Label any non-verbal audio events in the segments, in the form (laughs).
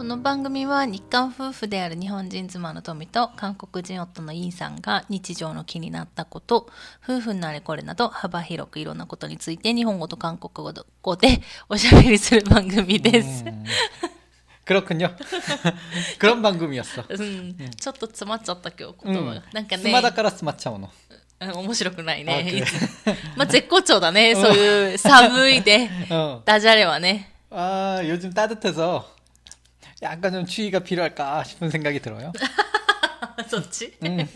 この番組は日韓夫婦である日本人妻の富と韓国人夫のインさんが日常の気になったこと夫婦のあれこれなど幅広くいろんなことについて日本語と韓国語でおしゃべりする番組です。 음, 그렇군요. (laughs) 그런 방금이었어. (laughs) うん、ちょっと詰まっちゃった今日言葉が、 음, なんかね 스마다카라 스마차오노. うん面白くないあね。 그래 いつ(laughs) まあ絶好調だね。そういう寒いで 어. ダジャレはね。 아 요즘 따뜻해서 약간 좀 추위가 필요할까 싶은 생각이 들어요. そっち 음,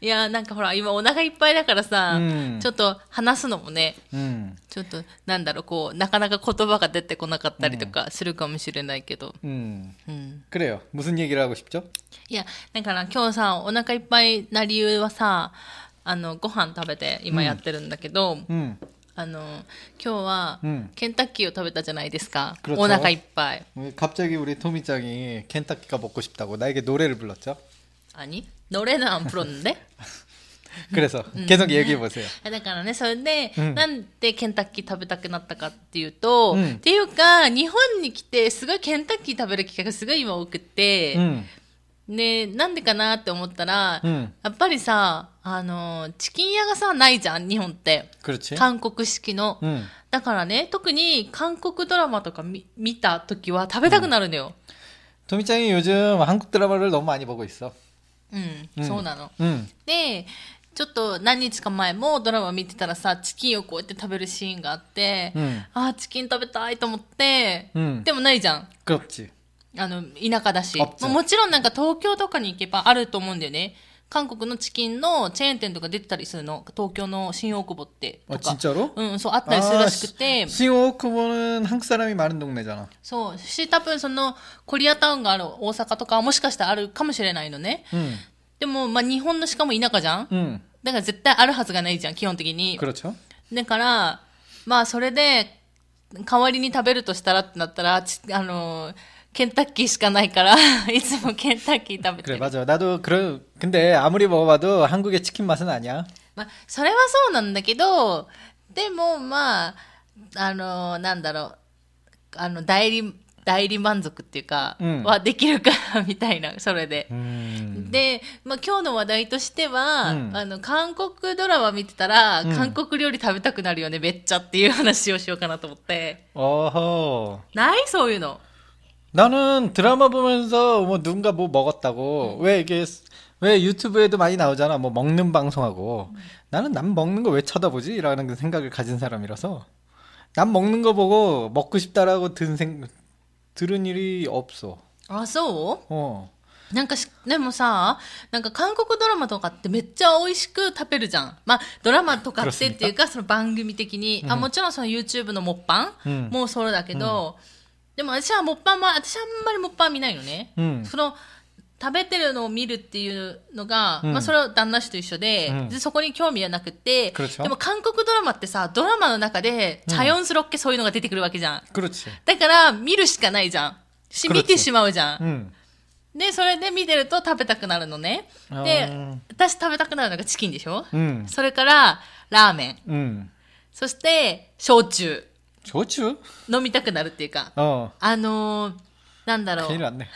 いや、なんかほら、今お腹いっぱいだからさ、うんちょっと話すのもね、 음, ちょっとなんだろう、こう、なかなか言葉が出てこなかったりとかするかもしれないけど。 음. うん。 그래요. 무슨 얘기를 하고 싶죠? いや、だから今日さ、お腹いっぱいな理由はさ、あの、ご飯食べて今やってるんだけど、 음, あの、今日はうんケンタッキーを食べたじゃないですか。 그렇죠 お腹いっぱい。 갑자기 우리 토미짱이 켄타키가 먹고 싶다고 나에게 노래를 불렀죠. 何노래는안 불렀는데? (laughs) 그래서 계속 얘기해 보세요. だからね、それで、うんなんでケンタッキー食べたくなったかっていうと、うんっていうか、日本に来て、すごいケンタッキー食べる機会がすごい今多くて、 음, で、なんでかなって思ったら、うんやっぱりさ、あの、チキン屋がさ、ないじゃん、日本って。 그렇지. 韓国式の。 음. だからね、特に韓国ドラマとか見見た時は食べたくなるのよ。 토미짱이 요즘 한국 드라마를 너무 많이 보고 있어. うん、うんそうなの。 음, で、ちょっと何日か前もドラマ見てたらさ、チキンをこうやって食べるシーンがあって、うんあーチキン食べたいと思って、うんでもないじゃん。 그렇지. あの、田舎だし。あそうまあもちろんなんか東京とかに行けばあると思うんだよね。韓国のチキンのチェーン店とか出てたりするの。東京の新大久保って。と 아 か 진짜로? うん、そう、あったりするらしくて。 신호크보는 한국 사람이 많은 동네잖아. そう。し、多分その、コリアタウンがある大阪とかはもしかしたらあるかもしれないのね。 음, でも、まあ日本のしかも田舎じゃん 음, だから絶対あるはずがないじゃん、基本的に。 그렇죠. だから、まあそれで、代わりに食べるとしたらってなったら、ちあの、ケンタッキー しかないから、(laughs) いつもケンタッキー食べて 그래 る。 맞아. 나도 그런 근데 아무리 먹어봐도 한국의 치킨 맛은 아니야. まあ、それはそうなんだけど、でもまあ、あの、なんだろう、あの、代理、代理満足っていうか、うんはできるから、みたいな、それで。 음, で、まあ、今日の話題としては、うんあの、韓国ドラマ見てたら、うん韓国料理食べたくなるよね、めっちゃっていう話をしようかなと思って。 어허. ないそういうの。 나는 드라마 보면서 뭐 누군가 뭐 먹었다고 왜 이게 왜 유튜브에도 많이 나오잖아 뭐 먹는 방송하고 나는 남 먹는 거 왜 쳐다보지? 라는 그 생각을 가진 사람이라서 남 먹는 거 보고 먹고 싶다라고 든 생, 들은 일이 없어 あ、そ 어 うなんかし、でもさ、なんか韓国ドラマとかってめっちゃ美味しく食べるじゃん。まあ、ドラマとかってっていうか、その番組的に。あ、もちろんその YouTube のモッパン、うんもうそうだけど、 でも私はモッパンも、私あんまりモッパン見ないのね。うん、その、食べてるのを見るっていうのが、うん、まあそれは旦那氏と一緒で、うん、でそこに興味はなくて、でも韓国ドラマってさ、ドラマの中で、チャヨンスロッケそういうのが出てくるわけじゃん。だから、見るしかないじゃん。し、見てしまうじゃん。で、それで見てると食べたくなるのね。で、私食べたくなるのがチキンでしょ、うん、それから、ラーメン。そして、焼酎。좋죠 飲みたくなるっていうか。 어 あのー、なんだろ 큰일 う。 났네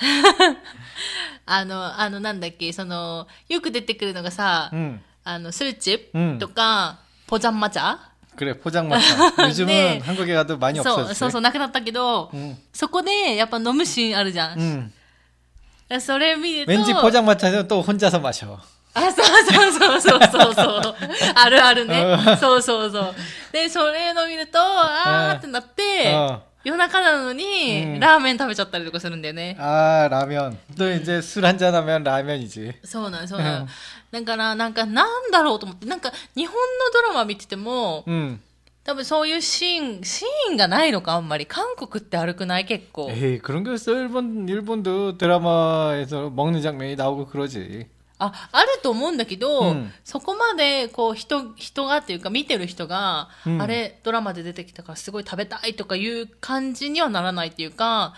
(laughs) あの、あの、なんだっけ、その、よく出てくるのがさ、 음. あの、スルチうんッとか、ポジャンマチャ 그래 포장마차 요즘은 네. (laughs) 한국에 가도 많이 そう、 없어졌지 そうそう、なくなったけど、 음. そこで、やっぱ飲むシーンあるじゃん。 음. それ見ると、 왠지 포장마차는 또 혼자서 마셔 あ、(laughs) そうそうそうそうそうそう。あるあるねう。んそうそうそう。 で、それの見ると、あーってなって、うん夜中なのに、うんラーメン食べちゃったりとかするんだよね。 아 라면 또 이제 술 한잔 하면 라면이지 そうなんそうなうんん。だから、なんか、なんだろうと思って、なんか、日本のドラマ見てても、 음 多分そういうシーン、シーンがないのか、あんまり。韓国って悪くない結構。 에이 그런 게 있어 일본 일본도 드라마에서 먹는 장면이 나오고 그러지 ああると思うんだけど、うん、そこまでこう人人がっていうか見てる人が、うん、あれドラマで出てきたからすごい食べたいとかいう感じにはならないっていうか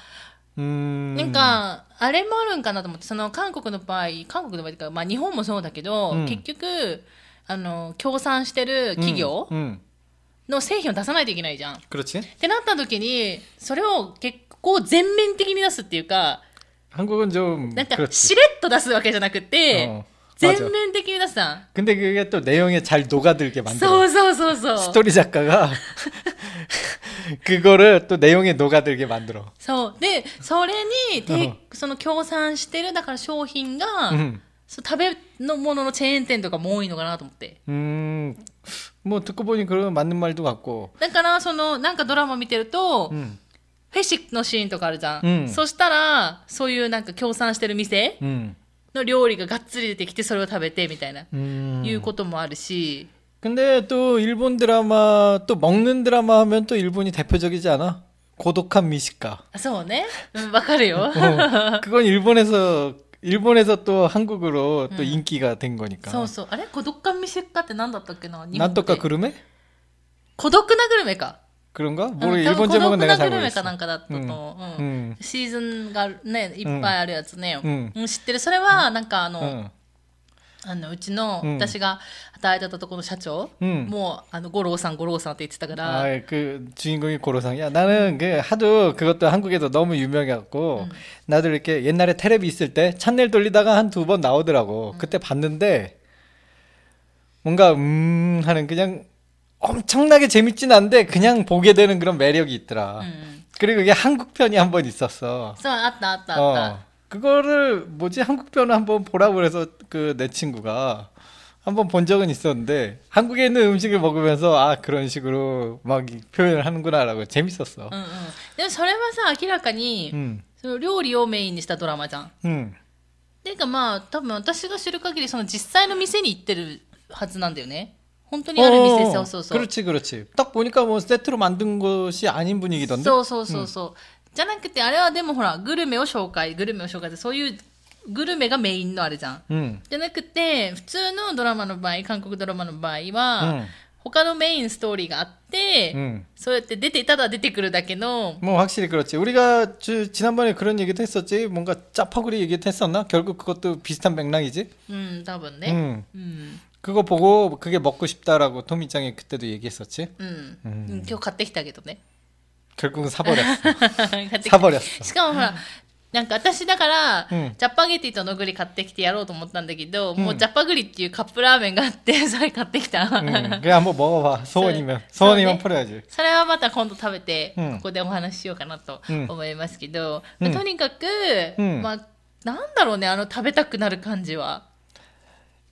うん。なんかあれもあるんかなと思ってその韓国の場合韓国の場合とか、まあ、日本もそうだけど、うん、結局あの協賛してる企業、の製品を出さないといけないじゃん。ってなった時にそれを結構全面的に出すっていうか한국은 좀 なんか 그렇지. しれっと出すわけじゃなくて、 어, 全 맞아. 面的に出すじゃん。 근데 그게 또 내용에 잘 녹아들게 そ 만들어. うそうそうそう。 스토리 작가가 그거를 또 내용에 녹아들게 만들어. そう。で、それに、てうんその協賛してる、だから商品が、 음. そう食べのもののチェーン店とかも多いのかなと思って。 음, 뭐 듣고 보니 그런 맞는 말도 같고. だから、その、なんかドラマ見てると、 음, フェシックのシーンとかあるじゃん。うんそしたら、そういうなんか協賛してる店 음, の料理ががっつり出てきて、それを食べてみたいな、 음. いうこともあるし、 근데 또 일본 드라마 또 먹는 드라마 하면 또 일본이 대표적이지 않아? 고독한 미식가. あそうね。うんわかるよ。 어, 그건 일본에서 일본에서 또 한국으로 또 음. 인기가 된 거니까. そうそう。あれ孤独感見せっかって何だったっけな日本で 난또까 그루메? 孤独なグルメか。 그런가? うん 모르 多分 일본 孤 제목은 独 내가 な 잘 グルメか 모르겠어. なんかだったと思う。うん 음. シーズンがね、いっぱいあるやつね。うんうん知ってる。それは、なんかあの、 응. あのうちの、うん私が働いてたところの社長、うんもう、あの、五郎さん、五郎さんって言ってたから、 아, 그 주인공이 고로상이야. 나는 그 하도 그것도 한국에서 너무 유명해갖고 음. 나도 이렇게 옛날에 테레비 있을 때 채널 돌리다가 한 두 번 나오더라고. 그때 봤는데 뭔가 음 하는 그냥 엄청나게 재밌진 않은데 그냥 보게 되는 그런 매력이 있더라. うんうん。 그리고 이게 한국 편이 한 번 있었어. そう、あったあったあった。 어. 그거를 뭐지 한국 편을 한번 보라고 그래서 그 내 친구가 한번 본 적은 있었는데 한국에 있는 음식을 먹으면서 아 그런 식으로 막 이 표현을 하는구나라고 재밌었어. うんうん。でもそれはさ、明らかに、 음, その料理をメインにしたドラマじゃん。 음, ていうかまあ、多分私が知る限り、その実際の店に行ってるはずなんだよね。 本当にある店、 어, そうそうそう。 그렇지, 그렇지. 딱 보니까 뭐 세트로 만든 것이 아닌 분위기던데. そうそうそうそう。じゃなくて、あれはでもほら、グルメを紹介、グルメを紹介って、そういうグルメがメインのあれじゃん。 음, じゃなくて、普通のドラマの場合、韓国ドラマの場合は、うん他のメインストーリーがあって、 음. そうやって出て、ただ出てくるだけの、 뭐 확실히 그렇지. 우리가 주, 지난번에 그런 얘기도 했었지. 뭔가 짜파구리 얘기도 했었나? 결국 그것도 비슷한 맥락이지. うん、多分ね。 음. うん。 그거 보고 그게 먹고 싶다라고 토미짱이 그때도 얘기했었지. うん。うんうん今日買ってきたけどね。 결국은 사버렸어. 買(laughs) ってきた 사버렸어. しかもほら、なんか私だから、うんジャパゲティとのぐり買ってきてやろうと思ったんだけど、うんもうジャパグリっていうカップラーメンがあって、それ買ってきた。 응, 그래 한번 먹어봐. 소원이면 소- 소원이면 소원이? 풀어야지. それはまた今度食べて、うんここでお話ししようかなとうん思いますけど、うんとにかく、うんまあ、なんだろうね、あの食べたくなる感じは。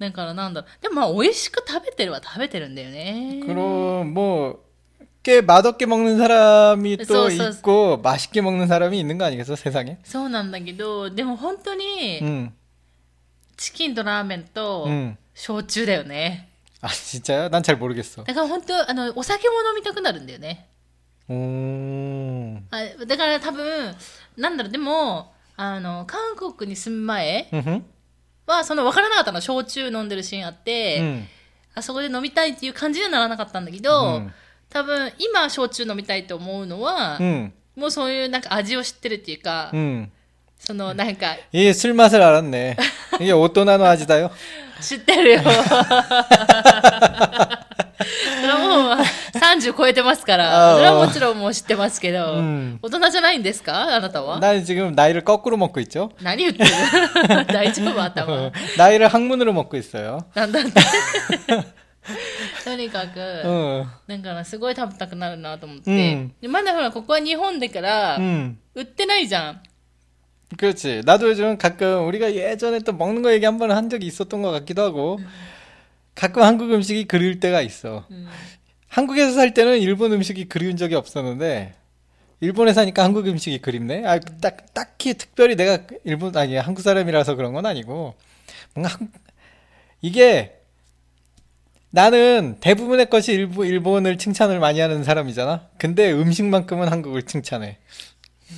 응. だからなんだろう。でもまあ、美味しく食べてるは食べてるんだよね。 그럼 뭐, 꽤 맛없게 먹는 사람이 또 소- 소- 있고 맛있게 먹는 사람이 있는 거 아니겠어 세상에? そうなんだけど、でも本当に、 응, チキンとラーメンと、 응. 焼酎だよね。 아 진짜요? 난 잘 모르겠어. だから本当、あの、お酒も飲みたくなるんだよね。 오, あだから多分、なんだろう、でも、あの、韓国に住む前 응, は、その分からなかったの。焼酎飲んでるシーンあって、 응, あそこで飲みたいっていう感じにはならなかったんだけど、うん多分、今、焼酎飲みたいと思うのは、 응, もうそういうなんか味を知ってるっていうか、 응. そのなんか、 이게 술 맛을 알았네. 이게 오토나노 아지다요? (laughs) 知ってるよ。そ(laughs) (laughs) れはもう 30超えてますかあら、ーそれはもちろんもう知ってますけど、うん大人じゃないんですかあなたは 난 지금 나이를 거꾸로 먹고 있죠. 何言ってる大(laughs) 丈夫頭 어, 나이를 학문으로 먹고 있어요. なんだって。(laughs) とにかく、 어, だからすごい食べたくなるなと思って。うんでまだほら、ここは日本だから、 음, 売ってないじゃん。 그렇지. 나도 요즘 가끔 우리가 예전에 또 먹는 거 얘기 한 번 한 적이 있었던 것 같기도 하고 가끔 한국 음식이 그리울 때가 있어. うん。 한국에서 살 때는 일본 음식이 그리운 적이 없었는데 일본에 사니까 한국 음식이 그립네. 아, 딱 딱히 특별히 내가 일본 아니 한국 사람이라서 그런 건 아니고 뭔가 한- 이게 나는 대부분의 것이 일본, 일본을 칭찬을 많이 하는 사람이잖아. 근데 음식만큼은 한국을 칭찬해.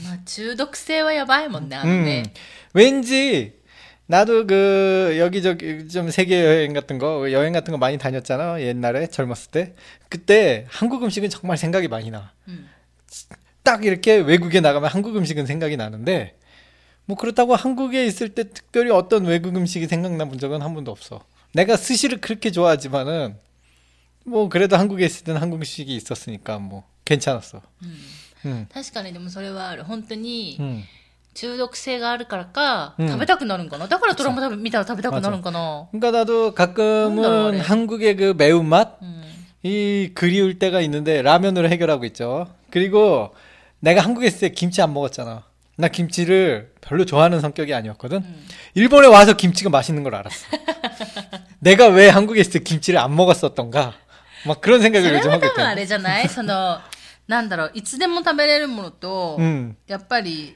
まあ中毒性はやばいもんね、あの 음, ね。 왠지 나도 그 여기저기 좀 세계 여행 같은 거 여행 같은 거 많이 다녔잖아 옛날에 젊었을 때 그때 한국 음식은 정말 생각이 많이 나. うん。 딱 이렇게 외국에 나가면 한국 음식은 생각이 나는데 뭐 그렇다고 한국에 있을 때 특별히 어떤 외국 음식이 생각나 본 적은 한 번도 없어. 내가 스시를 그렇게 좋아하지만은 뭐 그래도 한국에 있을 때는 한국 음식이 있었으니까 뭐 괜찮았어. うん 응. 確かにでもそれはある。本当に 응. 中毒性があるからか、うん食べたくなるんかなだからドラマ食べ見たら食べたくなるんかな 그러니까 나도 가끔은 뭔가 한국의 그 매운맛 うん。 이 그리울 때가 있는데 라면으로 해결하고 있죠. 그리고 내가 한국에 있을 때 김치 안 먹었잖아. 나 김치를 별로 좋아하는 성격이 아니었거든. うん。 일본에 와서 김치가 맛있는 걸 알았어. 내가 왜 한국에 있을 때 김치를 안 먹었었던가. 막 그런 そ 생각을 れ 요즘 は 하고 多分あ 있다. れじゃないその、なんだろう、いつでも食べれるものと、 음. やっぱり、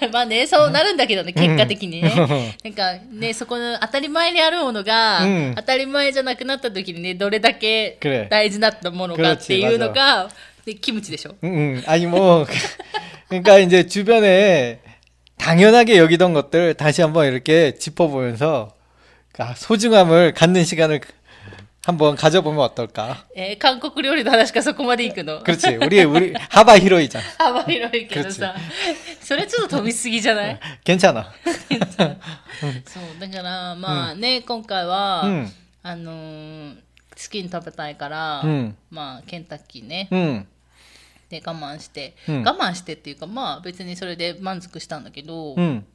(laughs) まあね、そうなるんだけどね、結果的にね。なんかね、そこの当たり前にあるものが、うん当たり前じゃなくなった時にね、どれだけ 그래. 大事だったものかっていうのが、でキムチでしょ。 응, 응. (laughs) 아니 뭐 그러니까 이제 주변에 당연하게 여기던 것들 다시 한번 이렇게 짚어보면서 아, 소중함을 갖는 시간을 한번 가져보면 어떨 까? 에, 한국 요리도 하나씩そこまで行くの.그렇 지. 우리 우리 하바 히로이 자. 하바 히로이 (laughs) 그래 서. それちょっと飛びすぎじゃない?괜찮 아. 괜찮 아. そうだからまあね今回はあの好きに食べたいからまあケンタッキーね。で我慢して、我慢してっていうかまあ別にそれで満足したんだけど。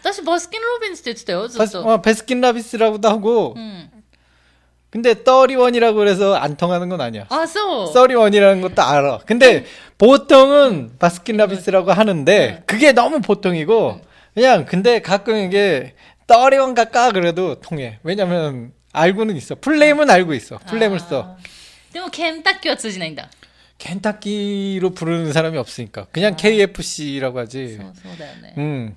私バスキンロビンズって言ってたよ、ずっ 베스, と。 어, 베스킨라빈스라고도 하고. うん。 근데 31이라고 그래서 안 통하는 건 아니야. あ、そう。 31이라는 것도 알아. 근데 보통은 바스킨라빈스라고 하는데 그게 너무 보통이고 그냥 근데 가끔 이게 31 갈까 그래도 통해. 왜냐면 알고는 있어. 풀네임은 알고 있어. 풀네임을 써. でもケンタッキーは通じないんだ。 켄타키로 부르는 사람이 없으니까 그냥 KFC라고 하지. そうそうだよね。 음.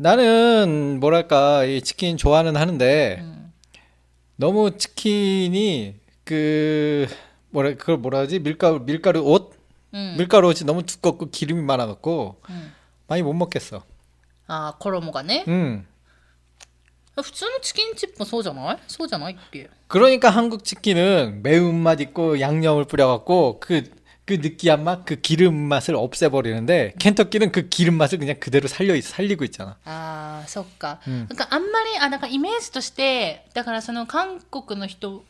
나는 뭐랄까 이 치킨 좋아는 하는데 うん。 너무 치킨이 그 뭐라 그걸 뭐라 하지 밀가루 밀가루 옷 うん。 밀가루 옷이 너무 두껍고 기름이 많아갖고 うん、 많이 못 먹겠어 ああ、衣がね。 음 普通のチキンチップもそうじゃないそうじゃないっけ 그러니까 한국 치킨은 매운맛 있고 양념을 뿌려갖고 그, 그 느끼한 맛, 그 기름 맛을 없애버리는데 켄터키는 그 기름 맛을 그냥 그대로 살려, 살리고 있잖아. ああ、そっか。うんなんかあんまり、あ、なんかイメージとして、だからその韓国の人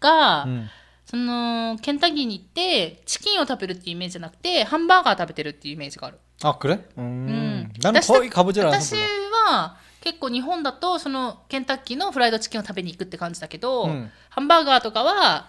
が、 음. その、ケンタッキーに行って、チキンを食べるっていうイメージじゃなくて、ハンバーガー食べてるっていうイメージがある。 아, 그래? 음. 음. 나는 나 거의 가보질 않아서 私 몰라. は、 結構日本だとそのケンタッキーのフライドチキンを食べに行くって感じだけど、うんハンバーガーとかは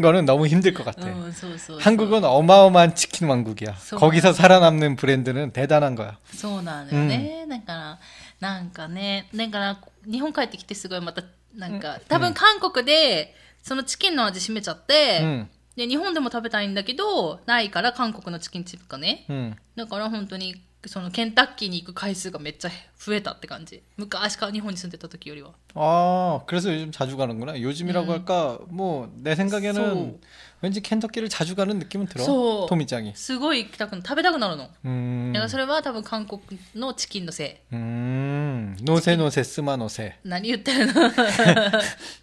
거는 너무 힘들 것 같아. うんそうそうそう 한국은 어마어마한 치킨 왕국이야. 소- 거기서 살아남는 브랜드는 대단한 거야. そうなんだよね、だからなんかねだから日本帰ってきてすごいまたなんか多分韓国でそのチキンの味占めちゃって、 응, で日本でも食べたいんだけどないから韓国のチキンチップがね 응. だから本当にそのケンタッキーに行く回数がめっちゃ 増えたって感じ昔から日本に住んでた時よりは 아, 그래서 요즘 자주 가는구나. 요즘이라고 음. 할까? 뭐 내 생각에는 소. 왠지 켄터키를 자주 가는 느낌은 들어. 소. 토미짱이. すごい行きたく食べたくなるの、 음. だからそれは多分韓国のチキンのせい 음. 노세 노세 스마 노세. 何言ってるの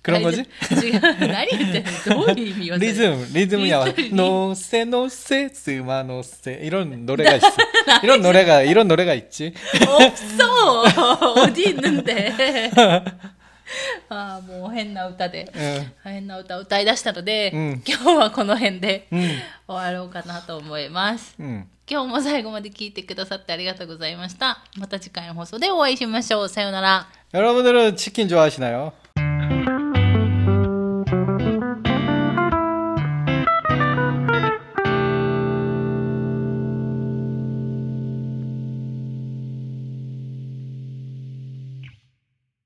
그런 거지? 違う何言ってるのどういう意味よそれ 리즘, 리즘이야. 리듬이. 노세 노세 스마 노세 이런 노래가 있어. 이런 노래가 이런 노래가 있지. 없어 어디 있는데 (laughs) ああも(laughs) う変な歌で 응. 変な歌を歌い出したので、うん今日はこの辺で 응. 終わろうかなと思います。 응. 今日も最後まで聞いてくださってありがとうございました。また次回の放送でお会いしましょう。さようなら。 여러분들은 치킨 좋아하시나요?